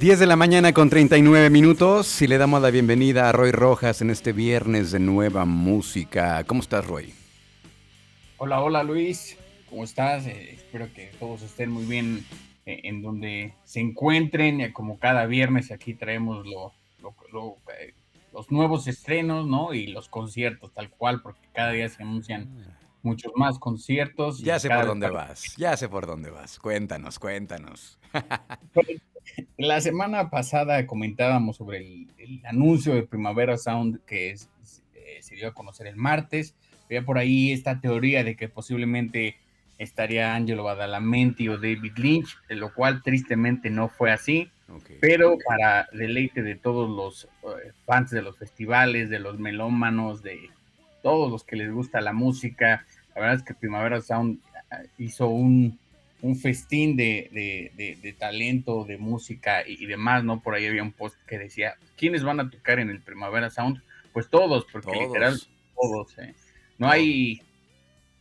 10 de la mañana con 39 minutos y le damos la bienvenida a Roy Rojas en este viernes de nueva música. ¿Cómo estás, Roy? Hola, hola Luis, ¿cómo estás? Eh, espero que todos estén muy bien eh, en donde se encuentren. Como cada viernes aquí traemos lo, lo, eh, los nuevos estrenos, ¿no? Y los conciertos, tal cual, porque cada día se anuncian muchos más conciertos. Ya sé por dónde vas, ya sé por dónde vas. Cuéntanos, cuéntanos. La semana pasada comentábamos sobre el, anuncio de Primavera Sound que eh, se dio a conocer el martes. Había por ahí esta teoría de que posiblemente estaría Angelo Badalamenti o David Lynch, lo cual tristemente no fue así. Pero para deleite de todos los eh, fans de los festivales, de los melómanos, de todos los que les gusta la música, la verdad es que Primavera Sound eh, hizo un, festín de, talento, de música y, demás, ¿no? Por ahí había un post que decía, ¿quiénes van a tocar en el Primavera Sound? Pues todos, porque literal todos. ¿eh? No hay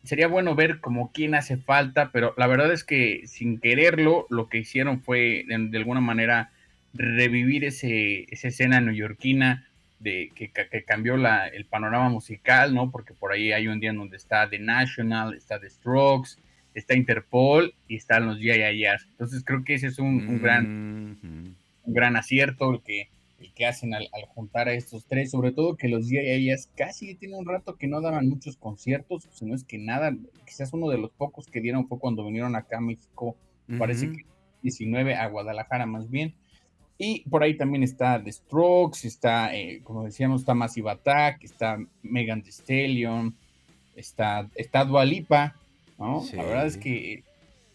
sería bueno ver como quién hace falta, pero la verdad es que sin quererlo, lo que hicieron fue de, alguna manera revivir ese, esa escena neoyorquina de que, cambió la, el panorama musical, ¿no? Porque por ahí hay un día en donde está The National, está The Strokes, está Interpol y están los Jazz. Entonces creo que ese es un, gran, un gran acierto, el que el que hacen al, juntar a estos tres, sobre todo que los días casi tienen un rato que no daban muchos conciertos, si no es que nada, quizás uno de los pocos que dieron fue cuando vinieron acá a México, parece que 19 a Guadalajara más bien. Y por ahí también está The Strokes, está, eh, como decíamos, está Massive Attack, está Megan Thee Stallion, está, está Dualipa, ¿no? La verdad es que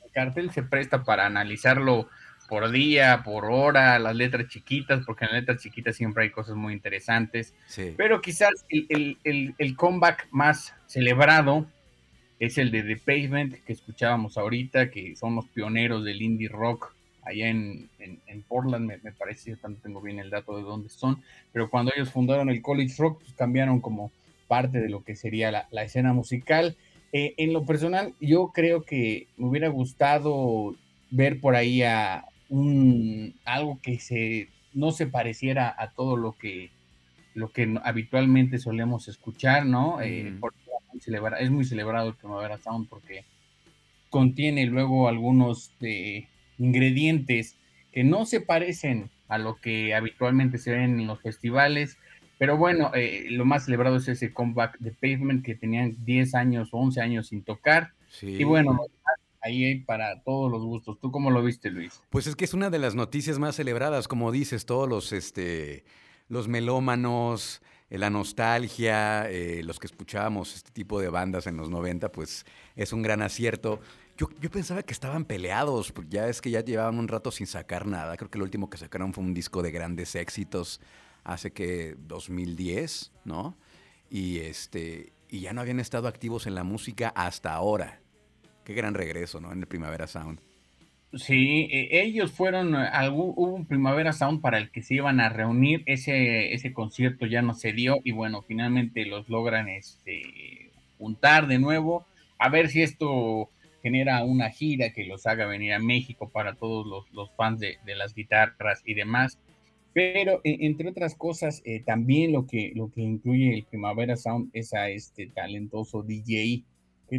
el cartel se presta para analizarlo por día, por hora, las letras chiquitas, porque en las letras chiquitas siempre hay cosas muy interesantes. Pero quizás el, comeback más celebrado es el de The Pavement, que escuchábamos ahorita, que son los pioneros del indie rock allá en, Portland, me, parece, yo también tengo bien el dato de dónde son, pero cuando ellos fundaron el College Rock, pues cambiaron como parte de lo que sería la, escena musical. Eh, en lo personal, yo creo que me hubiera gustado ver por ahí a, un, algo que se, no se pareciera a todo lo que, lo que habitualmente solemos escuchar, ¿no? Eh, es muy celebrado el Primavera Sound porque contiene luego algunos ingredientes que no se parecen a lo que habitualmente se ven en los festivales. Pero bueno, eh, lo más celebrado es ese comeback de Pavement que tenían 10 años o 11 años sin tocar. Y bueno, ahí hay para todos los gustos. ¿Tú cómo lo viste, Luis? Pues es que es una de las noticias más celebradas, como dices, todos los, este, los melómanos, eh, la nostalgia, eh, los que escuchábamos este tipo de bandas en los 90, pues es un gran acierto. Yo, yo, pensaba que estaban peleados, porque ya es que ya llevaban un rato sin sacar nada. Creo que lo último que sacaron fue un disco de grandes éxitos hace que 2010, ¿no? Y este y ya no habían estado activos en la música hasta ahora. Qué gran regreso, ¿no? En el Primavera Sound. Sí, e, ellos fueron, eh, hubo un Primavera Sound para el que se iban a reunir, ese, ese concierto ya no se dio y bueno, finalmente los logran este, juntar de nuevo, a ver si esto genera una gira que los haga venir a México para todos los, fans de, las guitarras y demás. Pero e, entre otras cosas, eh, también lo que, lo que incluye el Primavera Sound es a este talentoso DJ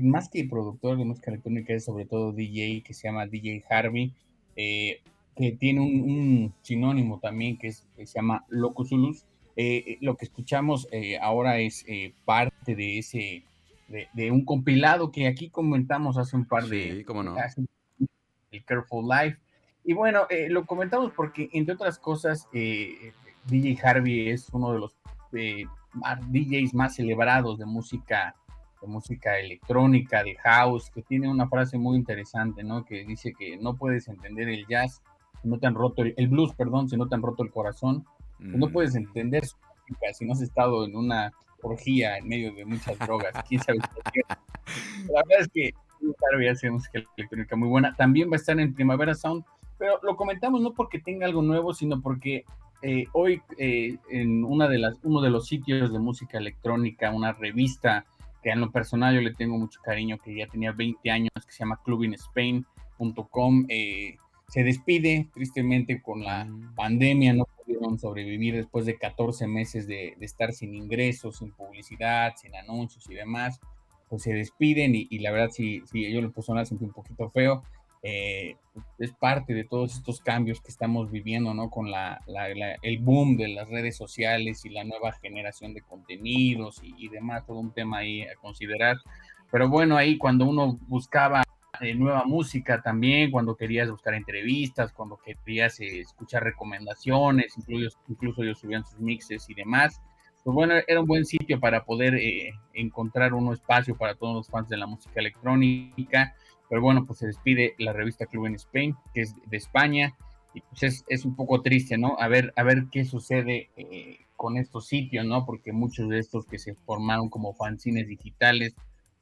más que productor de música electrónica es sobre todo DJ que se llama DJ Harvey, eh, que tiene un, sinónimo también que, es, se llama Locusulus. Eh, eh, lo que escuchamos ahora es parte de ese, de, un compilado que aquí comentamos hace un par de... Sí, cómo no. el Careful Life. Y bueno, lo comentamos porque, entre otras cosas, DJ Harvey es uno de los DJs más celebrados de música música electrónica, de house, que tiene una frase muy interesante, ¿no? Que dice que no puedes entender el jazz si no te han roto el, blues, perdón, si no te han roto el corazón. No puedes mm. entender su música si no has estado en una orgía en medio de muchas drogas. ¿Quién sabe qué? La verdad es que claro, ya hace música electrónica muy buena. También va a estar en Primavera Sound, pero lo comentamos no porque tenga algo nuevo, sino porque eh, hoy eh, en una de las, uno de los sitios de música electrónica, una revista que en lo personal yo le tengo mucho cariño, que ya tenía 20 años, que se llama clubinspain.com, eh, se despide tristemente con la pandemia, no pudieron sobrevivir después de 14 meses de, estar sin ingresos, sin publicidad, sin anuncios y demás, pues se despiden y, la verdad sí, sí, yo lo personal sentí un poquito feo, eh, es parte de todos estos cambios que estamos viviendo, ¿no? Con la, el boom de las redes sociales y la nueva generación de contenidos y, demás, todo un tema ahí a considerar. Pero bueno, ahí cuando uno buscaba eh, nueva música también, cuando querías buscar entrevistas, cuando querías eh, escuchar recomendaciones, incluso, incluso ellos subían sus mixes y demás, pues bueno, era un buen sitio para poder encontrar un espacio para todos los fans de la música electrónica pero bueno, pues se despide la revista Club en Spain, que es de España, y pues es, un poco triste, ¿no? A ver, a ver qué sucede eh, con estos sitios, ¿no? Porque muchos de estos que se formaron como fanzines digitales,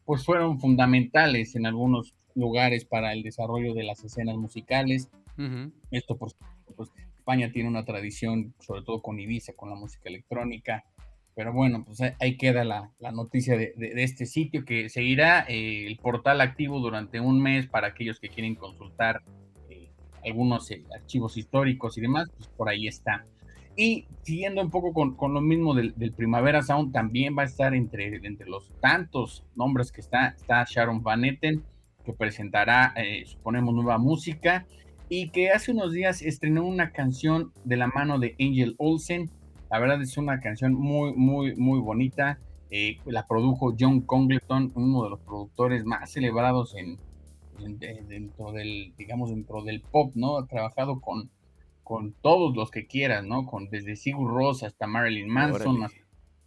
pues fueron fundamentales en algunos lugares para el desarrollo de las escenas musicales. Esto, por pues España tiene una tradición, sobre todo con Ibiza, con la música electrónica, pero bueno, pues ahí queda la, noticia de, este sitio que seguirá eh, el portal activo durante un mes para aquellos que quieren consultar eh, algunos eh, archivos históricos y demás, pues por ahí está. Y siguiendo un poco con, lo mismo del, Primavera Sound, también va a estar entre, entre los tantos nombres que está, está Sharon Van Etten, que presentará, suponemos, nueva música, y que hace unos días estrenó una canción de la mano de Angel Olsen, la verdad es una canción muy, muy, muy bonita. Eh, la produjo John Congleton, uno de los productores más celebrados en, dentro del, digamos, dentro del pop, ¿no? Ha trabajado con, con todos los que quieras, ¿no? Con desde Sigur Ross hasta Marilyn Manson, hasta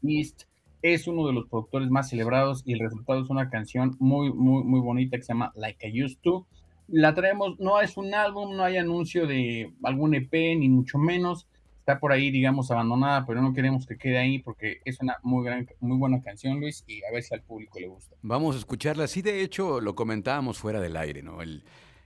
East. Es uno de los productores más celebrados y el resultado es una canción muy, muy, muy bonita que se llama Like I Used To. La traemos, no es un álbum, no hay anuncio de algún EP, ni mucho menos está por ahí, digamos, abandonada, pero no queremos que quede ahí porque es una muy, gran, muy buena canción, Luis, y a ver si al público le gusta. Vamos a escucharla. Sí, de hecho, lo comentábamos fuera del aire, ¿no? El,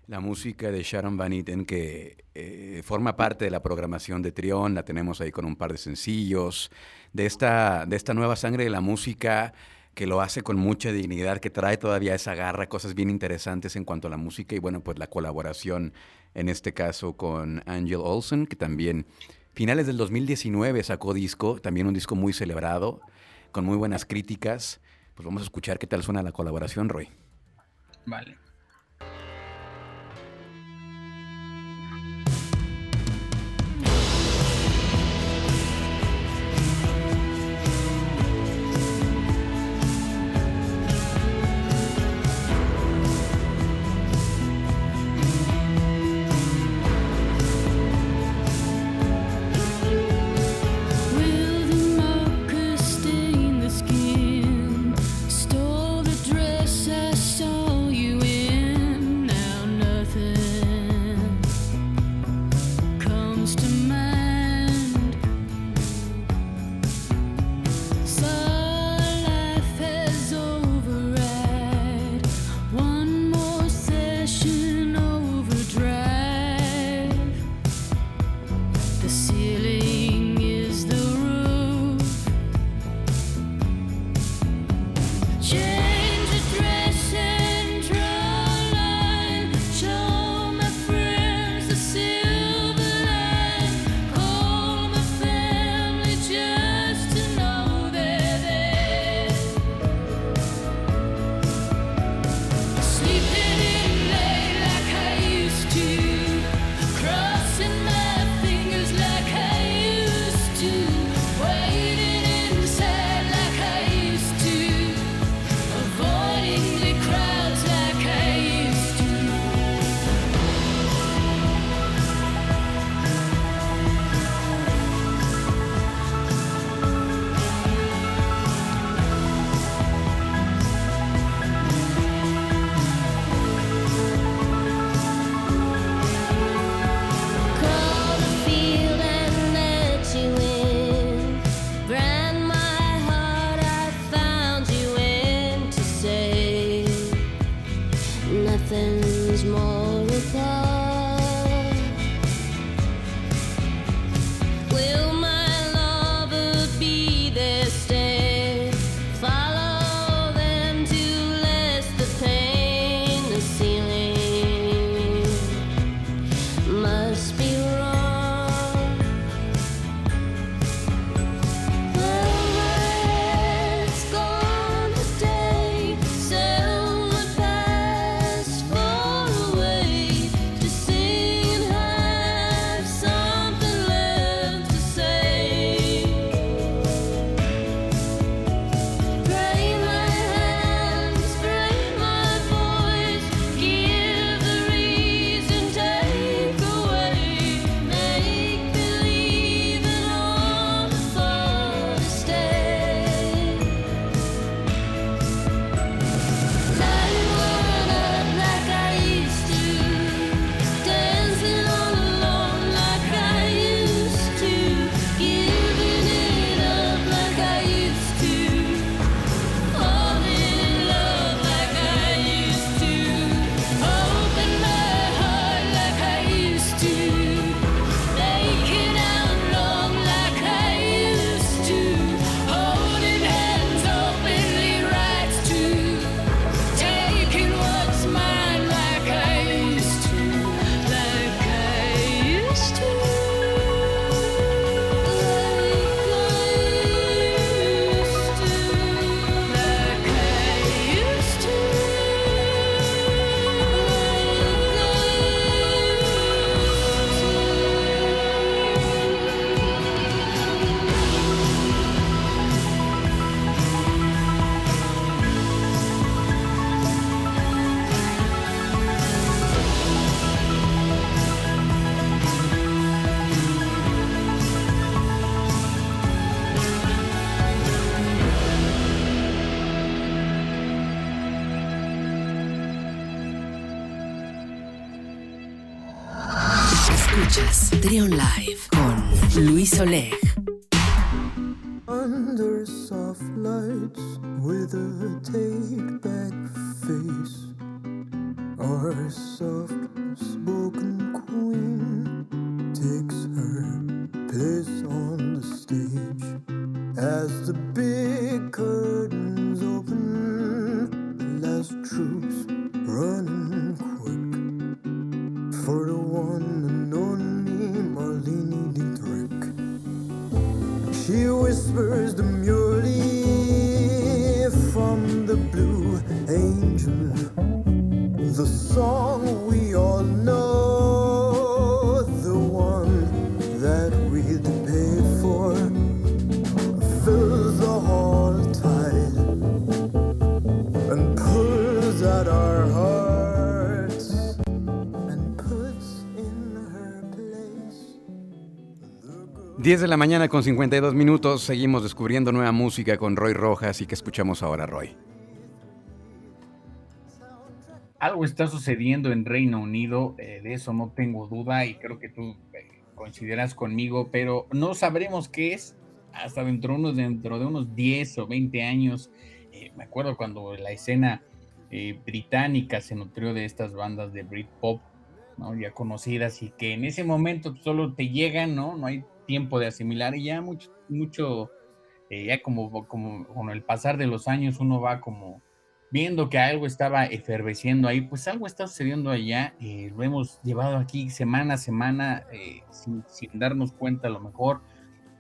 la música de Sharon Van Etten, que eh, forma parte de la programación de Trión, la tenemos ahí con un par de sencillos, de esta, de esta nueva sangre de la música que lo hace con mucha dignidad, que trae todavía esa garra, cosas bien interesantes en cuanto a la música y bueno, pues la colaboración en este caso con Angel Olsen, que también Finales del 2019 sacó disco, también un disco muy celebrado, con muy buenas críticas. Pues vamos a escuchar qué tal suena la colaboración, Roy. Vale. of 10 de la mañana con 52 minutos, seguimos descubriendo nueva música con Roy Rojas y que escuchamos ahora, Roy. Algo está sucediendo en Reino Unido, eh, de eso no tengo duda y creo que tú eh, coincidirás conmigo, pero no sabremos qué es hasta dentro, de unos, dentro de unos 10 o 20 años. Eh, me acuerdo cuando la escena eh, británica se nutrió de estas bandas de Britpop, ¿no? ya conocidas y que en ese momento solo te llegan, ¿no? No hay tiempo de asimilar y ya mucho, mucho eh, ya como, como con el pasar de los años uno va como viendo que algo estaba eferveciendo ahí, pues algo está sucediendo allá, eh, lo hemos llevado aquí semana a semana eh, sin, darnos cuenta a lo mejor.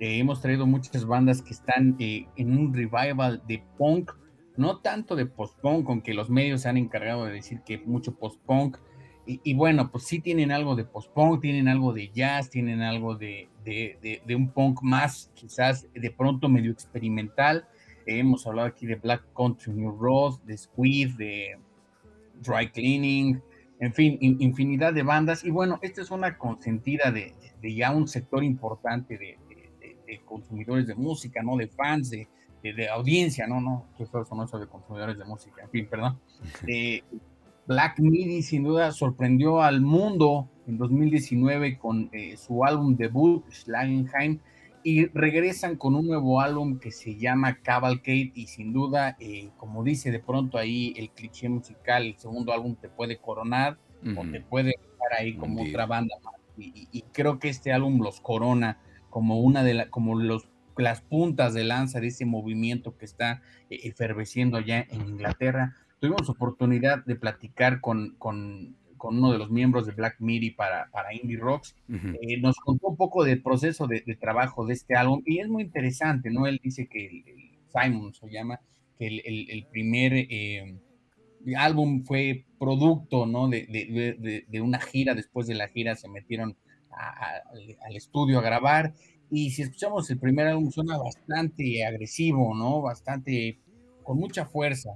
Hemos traído muchas bandas que están en un revival de punk, no tanto de post-punk, aunque los medios se han encargado de decir que mucho post-punk. Y bueno, pues sí tienen algo de post-punk, tienen algo de jazz, tienen algo de, de, de- de un punk más, quizás de pronto medio experimental. Eh, hemos hablado aquí de Black Country New Road, de Squid, de Dry Cleaning, en fin, in- infinidad de bandas. Y bueno, esta es una consentida de, de ya un sector importante de, consumidores de música, ¿no? De fans, de, de- audiencia, ¿no? No, que son eso de consumidores de música, en fin, perdón. Eh, Black Midi sin duda sorprendió al mundo en 2019 con eh, su álbum debut, Schlagenheim, y regresan con un nuevo álbum que se llama Cavalcade y sin duda, eh, como dice de pronto ahí el cliché musical, el segundo álbum te puede coronar o te puede dejar ahí como otra banda más. Y, y- y creo que este álbum los corona como una de la, como los las puntas de lanza de ese movimiento que está eh, eferveciendo allá en Inglaterra. Tuvimos oportunidad de platicar con, con, con uno de los miembros de Black Midi para, para Indie Rocks. Eh, nos contó un poco del proceso de, de trabajo de este álbum y es muy interesante, ¿no? Él dice que el, el Simon se llama, que el, el- el primer eh, álbum fue producto, ¿no? De, de- de- una gira, después de la gira se metieron a- a- al, al estudio a grabar y si escuchamos el primer álbum suena bastante agresivo, ¿no? Bastante con mucha fuerza.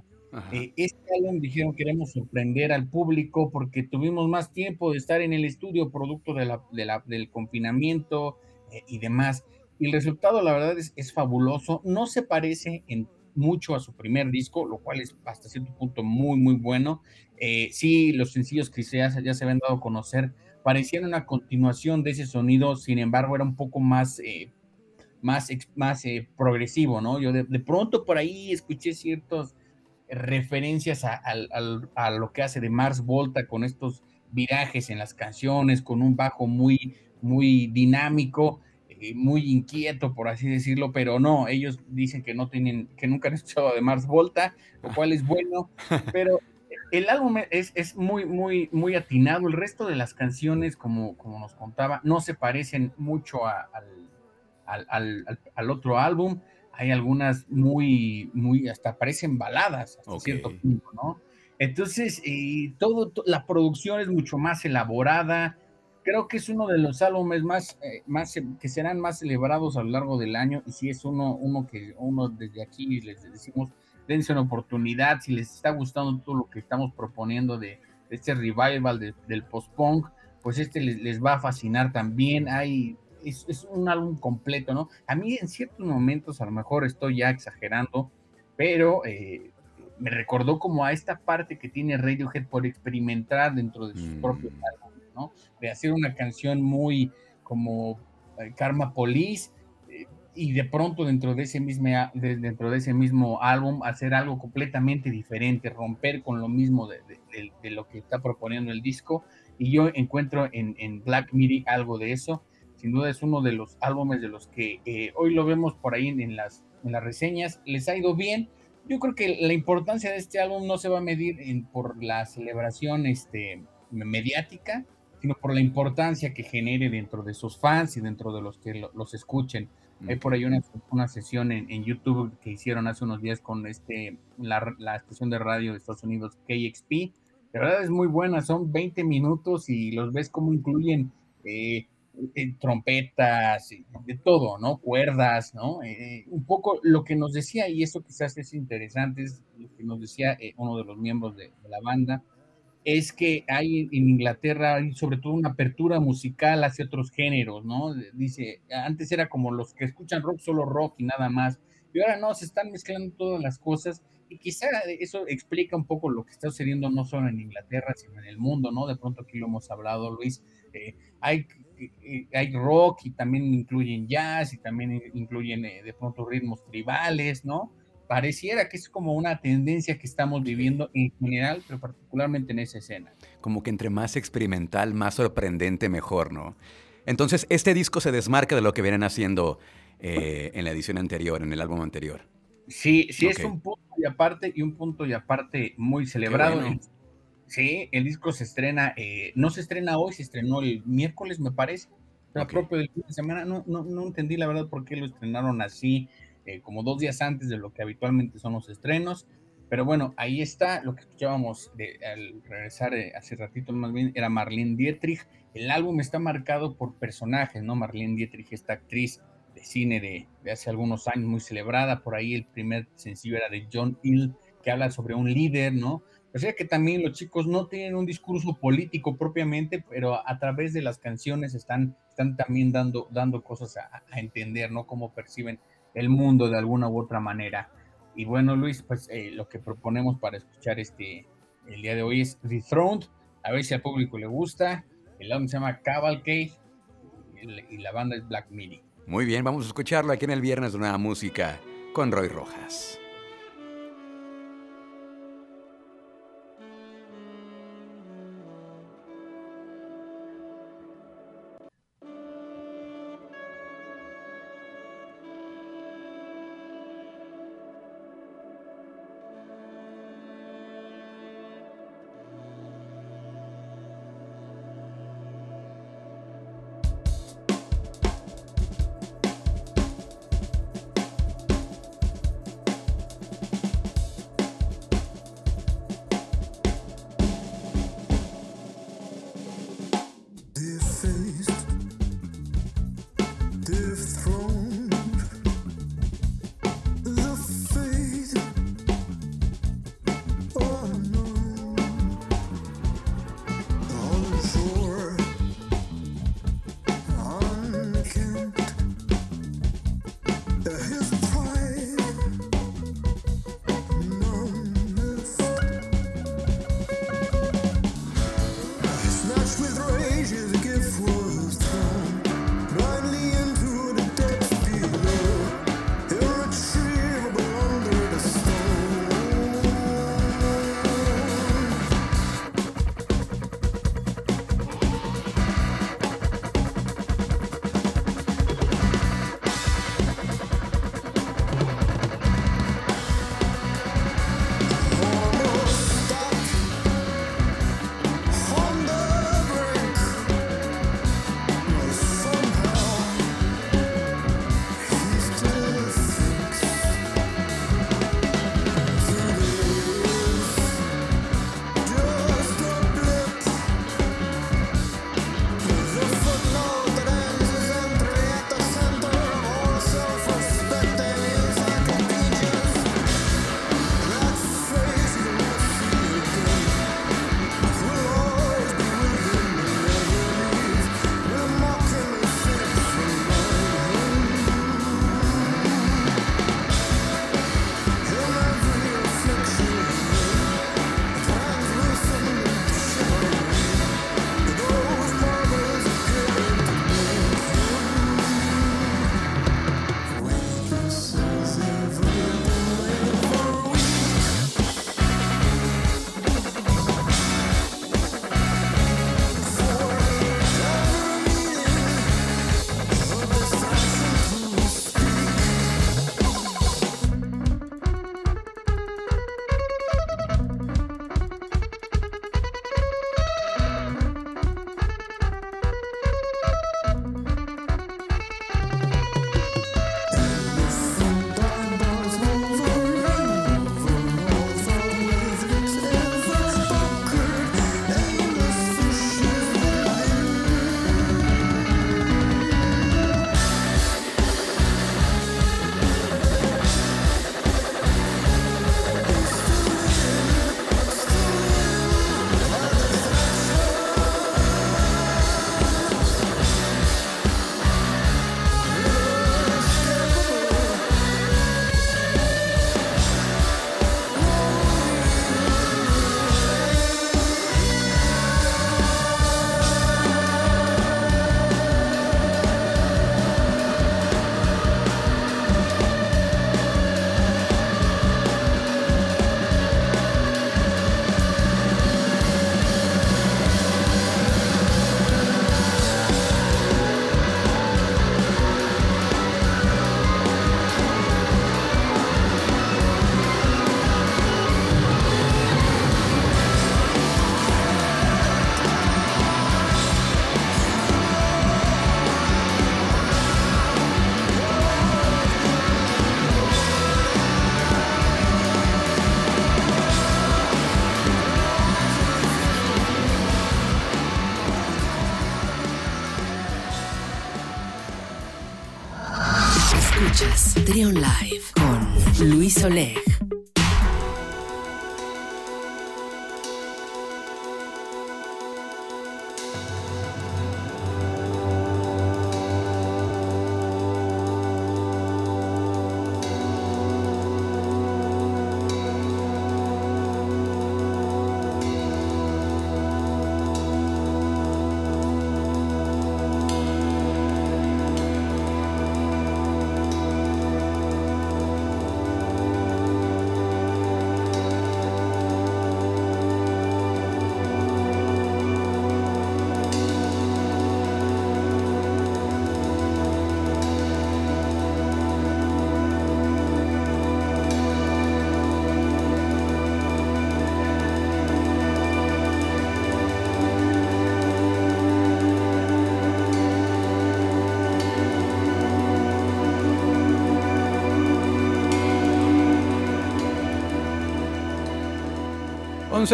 Eh, este álbum dijeron queremos sorprender al público porque tuvimos más tiempo de estar en el estudio producto de la- de la- del confinamiento eh, y demás. Y el resultado, la verdad, es, es fabuloso. No se parece en mucho a su primer disco, lo cual es hasta cierto punto muy, muy bueno. Eh, sí, los sencillos que ya, ya se habían dado a conocer parecían una continuación de ese sonido, sin embargo, era un poco más... eh, más, más eh, progresivo, ¿no? Yo de, de pronto por ahí escuché ciertos referencias a, lo que hace de Mars Volta con estos virajes en las canciones, con un bajo muy, muy dinámico, eh, muy inquieto, por así decirlo, pero no, ellos dicen que no tienen, que nunca han escuchado de Mars Volta, lo cual es bueno, pero el álbum es, es muy, muy, muy atinado. El resto de las canciones, como, como nos contaba, no se parecen mucho a- al, al, al- al- al otro álbum. Hay algunas muy, muy, hasta parecen baladas hasta Ok. cierto punto, ¿no? Entonces, eh, todo, to- la producción es mucho más elaborada. Creo que es uno de los álbumes más, eh, más, eh, que serán más celebrados a lo largo del año. Y si es uno, uno que uno desde aquí les decimos, dense una oportunidad. Si les está gustando todo lo que estamos proponiendo de, de este revival de- del post-punk, pues este les, les va a fascinar también. Hay, es, es un álbum completo, ¿no? A mí en ciertos momentos, a lo mejor estoy ya exagerando, pero eh, me recordó como a esta parte que tiene Radiohead por experimentar dentro de sus Mm. propios álbumes, ¿no? De hacer una canción muy como eh, Karma Police eh, y de pronto dentro de ese mismo de- dentro de ese mismo álbum hacer algo completamente diferente, romper con lo mismo de, de- de- lo que está proponiendo el disco y yo encuentro en, en Black Midi algo de eso. Sin duda es uno de los álbumes de los que eh, hoy lo vemos por ahí en, en las, en las reseñas. Les ha ido bien. Yo creo que la importancia de este álbum no se va a medir en- por la celebración este, mediática, sino por la importancia que genere dentro de sus fans y dentro de los que lo- los escuchen. Hay por ahí una, una sesión en, en YouTube que hicieron hace unos días con este, la, la estación de radio de Estados Unidos, KXP. De verdad es muy buena, son 20 minutos y los ves cómo incluyen eh, trompetas, de todo, ¿no? Cuerdas, ¿no? Eh, un poco lo que nos decía, y eso quizás es interesante, es lo que nos decía eh, uno de los miembros de, de la banda, es que hay en Inglaterra hay sobre todo una apertura musical hacia otros géneros, ¿no? Dice, antes era como los que escuchan rock, solo rock y nada más, y ahora no, se están mezclando todas las cosas, y quizá eso explica un poco lo que está sucediendo no solo en Inglaterra, sino en el mundo, ¿no? De pronto aquí lo hemos hablado, Luis, eh, hay, eh, hay rock y también incluyen jazz y también incluyen eh, de pronto ritmos tribales, ¿no? pareciera que es como una tendencia que estamos viviendo en general, pero particularmente en esa escena. Como que entre más experimental, más sorprendente, mejor, ¿no? Entonces, este disco se desmarca de lo que vienen haciendo eh, en la edición anterior, en el álbum anterior. Sí, sí es un punto y aparte, y un punto y aparte muy celebrado. bueno. Sí, el disco se estrena, eh, no se estrena hoy, se estrenó el miércoles, me parece. Era propio del fin de semana. No, no, no entendí la verdad por qué lo estrenaron así, eh, como dos días antes de lo que habitualmente son los estrenos. Pero bueno, ahí está lo que escuchábamos de, al regresar eh, hace ratito más bien, era Marlene Dietrich. El álbum está marcado por personajes, ¿no? Marlene Dietrich, esta actriz de cine de, de hace algunos años, muy celebrada. Por ahí el primer sencillo era de John Hill, que habla sobre un líder, ¿no? O sea que también los chicos no tienen un discurso político propiamente, pero a través de las canciones están, están también dando, dando cosas a, a entender, ¿no? Cómo perciben el mundo de alguna u otra manera. Y bueno, Luis, pues eh, lo que proponemos para escuchar este el día de hoy es Dethroned, a ver si al público le gusta. El álbum se llama Cavalcade y, la banda es Black Midi. Muy bien, vamos a escucharlo aquí en el Viernes de Nueva Música con Roy Rojas.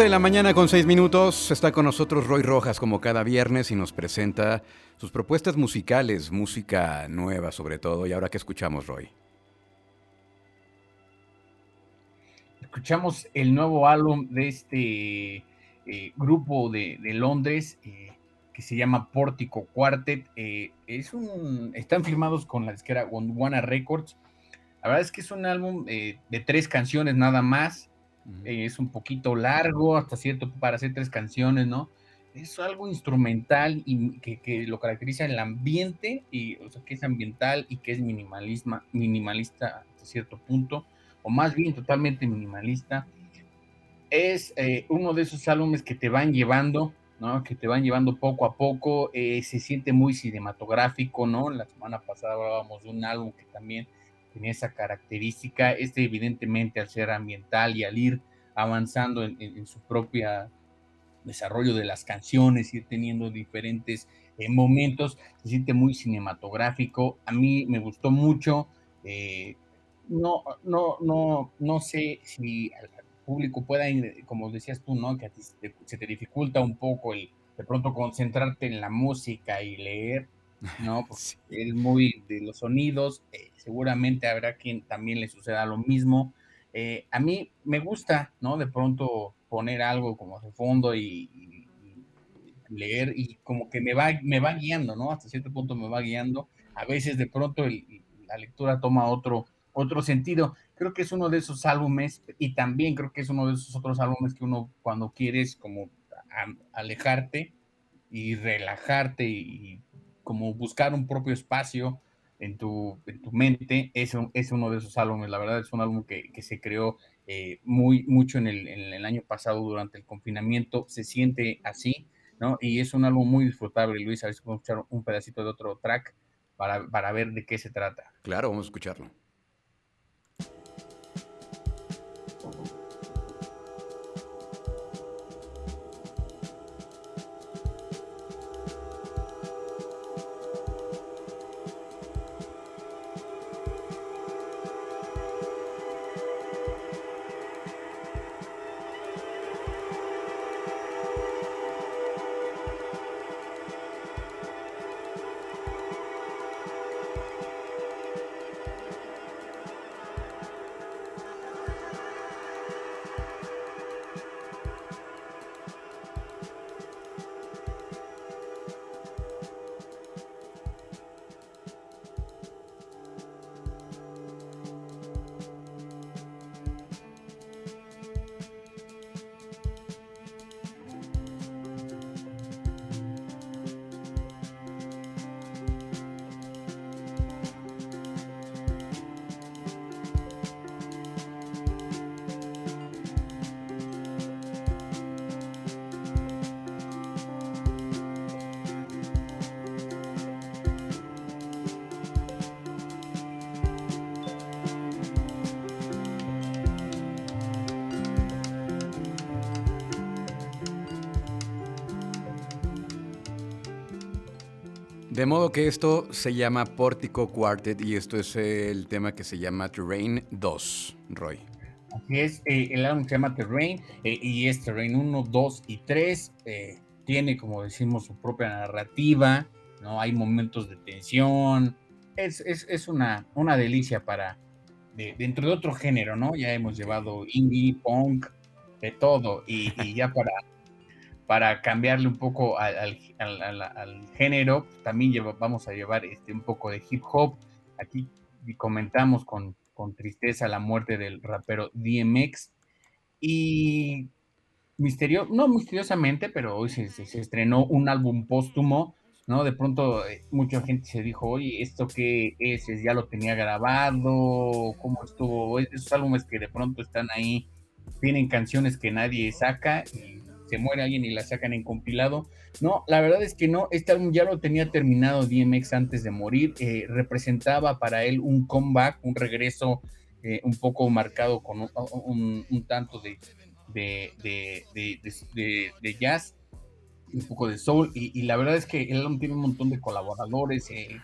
De la mañana con 6 minutos. Está con nosotros Roy Rojas como cada viernes y nos presenta sus propuestas musicales, música nueva sobre todo. ¿Y ahora qué escuchamos, Roy? Escuchamos el nuevo álbum de este eh, grupo de, Londres eh, que se llama Pórtico Quartet. Eh, es un, están firmados con la disquera Gondwana Records. La verdad es que es un álbum de tres canciones nada más. Eh, es un poquito largo, hasta cierto, para hacer tres canciones, ¿no? Es algo instrumental y que, lo caracteriza el ambiente, y, o sea, que es ambiental y que es minimalisma, minimalista hasta cierto punto, o más bien totalmente minimalista. Es eh, uno de esos álbumes que te van llevando, ¿no? Que te van llevando poco a poco, eh, se siente muy cinematográfico, ¿no? La semana pasada hablábamos de un álbum que también tenía esa característica. Este evidentemente al ser ambiental y al ir avanzando en, su propia desarrollo de las canciones, ir teniendo diferentes eh, momentos, se siente muy cinematográfico. A mí me gustó mucho. Eh, no, no, no, no sé si al público pueda, como decías tú, ¿no? Que a ti se te dificulta un poco el de pronto concentrarte en la música y leer, ¿no? Porque es muy de los sonidos. Eh, seguramente habrá quien también le suceda lo mismo. Eh, a mí me gusta, ¿no? De pronto poner algo como de fondo y, leer y como que me va, me va guiando, ¿no? Hasta cierto punto me va guiando. A veces de pronto la lectura toma otro, otro sentido. Creo que es uno de esos álbumes y también creo que es uno de esos otros álbumes que uno cuando quieres como alejarte y relajarte y como buscar un propio espacio en tu, en tu mente, es, es uno de esos álbumes. La verdad es un álbum que, que se creó eh, muy, mucho en el, año pasado durante el confinamiento. Se siente así, ¿no? Y es un álbum muy disfrutable. Luis, a ver si podemos escuchar un pedacito de otro track para, para ver de qué se trata. Claro, vamos a escucharlo. De modo que esto se llama Pórtico Quartet y esto es el tema que se llama Terrain 2, Roy. Así es, eh, el álbum se llama Terrain eh, y es Terrain 1, 2 y 3. Eh, tiene, como decimos, su propia narrativa, ¿no? Hay momentos de tensión, es, es, es una, una delicia para, de- dentro de otro género, ¿no? Ya hemos llevado indie, punk, de todo, y ya para, para cambiarle un poco al, género, también vamos a llevar este, un poco de hip hop. Aquí comentamos con, con tristeza la muerte del rapero DMX, y misterio, no misteriosamente, pero hoy se, estrenó un álbum póstumo, ¿no? De pronto eh, mucha gente se dijo, oye, ¿esto qué es? ¿Es- ¿Ya lo tenía grabado? ¿Cómo estuvo? Es- Esos álbumes que de pronto están ahí, tienen canciones que nadie saca y se muere alguien y la sacan en compilado. No, la verdad es que no, este álbum ya lo tenía terminado DMX antes de morir, eh, representaba para él un comeback, un regreso eh, un poco marcado con un, tanto de, de, de, jazz, un poco de soul, y, la verdad es que el álbum tiene un montón de colaboradores, eh,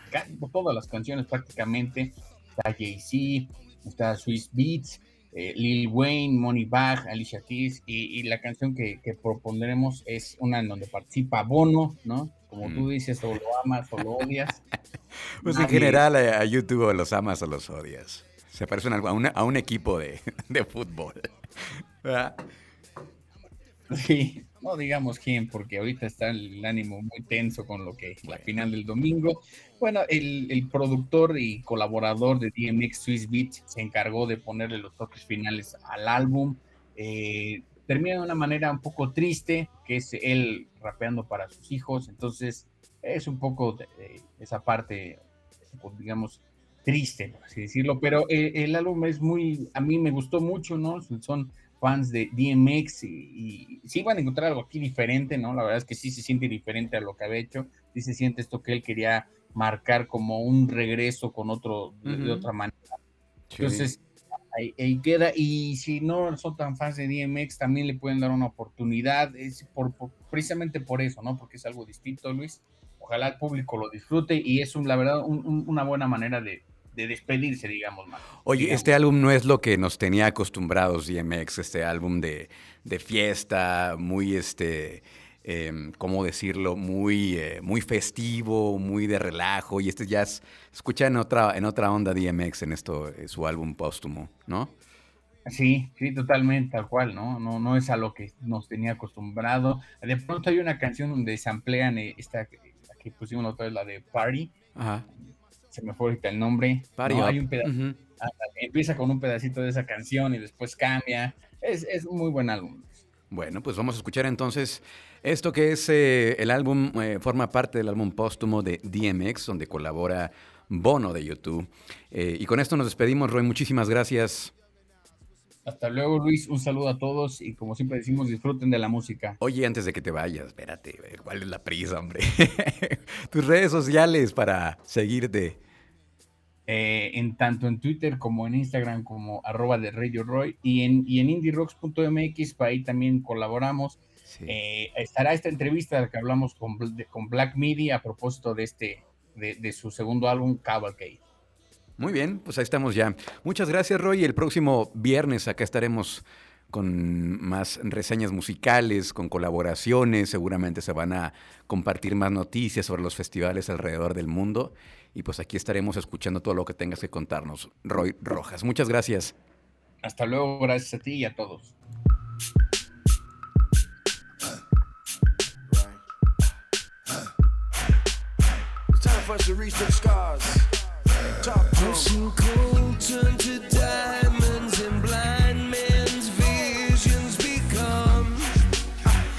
todas las canciones prácticamente, está Jay-Z, está Swiss Beats, eh, Lil Wayne, Money Bag, Alicia Keys, y, y la canción que, que propondremos es una en donde participa Bono, ¿no? Como tú Mm. dices, o lo amas o lo odias. Pues en general a, a YouTube o los amas o los odias. Se parecen a, una- a un equipo de, de fútbol. ¿Verdad? Sí, no digamos quién, porque ahorita está el ánimo muy tenso con lo que la final del domingo. Bueno, el, el productor y colaborador de DMX Swiss Beats se encargó de ponerle los toques finales al álbum. Eh, termina de una manera un poco triste, que es él rapeando para sus hijos. Entonces, es un poco de esa parte, pues, digamos, triste, por así decirlo. Pero eh, el álbum es muy, a mí me gustó mucho, ¿no? Son fans de DMX y, y sí van a encontrar algo aquí diferente, ¿no? La verdad es que sí se siente diferente a lo que había hecho, sí se siente esto que él quería marcar como un regreso con otro, de, otra manera. Sí. Entonces, ahí, ahí queda, y si no son tan fans de DMX, también le pueden dar una oportunidad, es por, por- precisamente por eso, ¿no? Porque es algo distinto, Luis. Ojalá el público lo disfrute y es un, la verdad un- un- una buena manera de, de despedirse, digamos, más. Oye, digamos. este álbum no es lo que nos tenía acostumbrados DMX, este álbum de, de fiesta, muy, este, em, ¿cómo decirlo? Muy, eh, muy festivo, muy de relajo, y este ya es- escucha en otra, en otra onda DMX en esto, eh, su álbum póstumo, ¿no? Sí, sí, totalmente, tal cual, ¿no? No, no es a lo que nos tenía acostumbrado. De pronto hay una canción donde se amplían eh, esta la que pusimos otra vez, la de Party, Ajá. Se me fue ahorita el nombre. ¿no? Hay un empieza con un pedacito de esa canción y después cambia. Es, es un muy buen álbum. Bueno, pues vamos a escuchar entonces esto que es eh, el álbum, eh, forma parte del álbum póstumo de DMX, donde colabora Bono de YouTube. Eh, y con esto nos despedimos, Roy. Muchísimas gracias. Hasta luego, Luis. Un saludo a todos y como siempre decimos, disfruten de la música. Oye, antes de que te vayas, espérate, ¿cuál es la prisa, hombre? Tus redes sociales para seguirte. eh, en tanto en Twitter como en Instagram como arroba de Radio Roy y en, y en ahí también colaboramos. Sí. Eh, estará esta entrevista de la que hablamos con, Bl- de- con Black Midi a propósito de este de, de su segundo álbum Cavalcade. Muy bien, pues ahí estamos ya. Muchas gracias, Roy. El próximo viernes acá estaremos con más reseñas musicales, con colaboraciones. Seguramente se van a compartir más noticias sobre los festivales alrededor del mundo. Y pues aquí estaremos escuchando todo lo que tengas que contarnos, Roy Rojas. Muchas gracias. Hasta luego, gracias a ti y a todos. It's time for us to reach them scars. Talk to 'em. Ocean cold turn to diamonds and blind men's visions become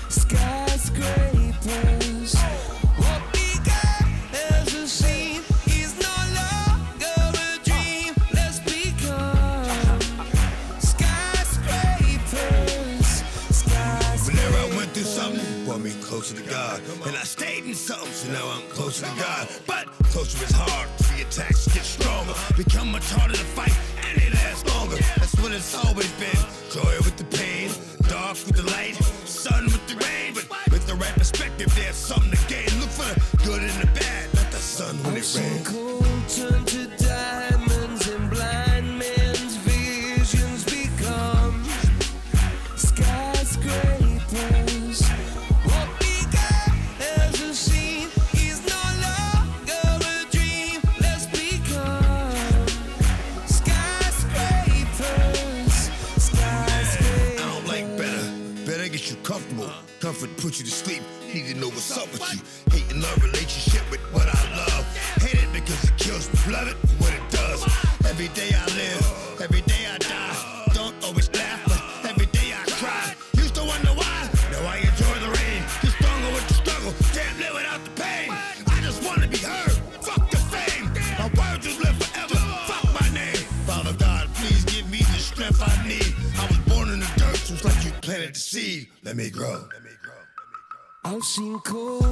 skyscrapers. What began as a scene is no longer a dream. Let's become skyscrapers. Whenever I went through something, brought me closer to God. And I stayed in something, so now I'm closer to God. But closer is hard. Attacks get stronger. Become much harder to fight, and they last longer. That's what it's always been. Joy with the pain, dark with the light, sun with the rain. But with the right perspective, there's something put you to sleep. Need to know what's up with you. 星空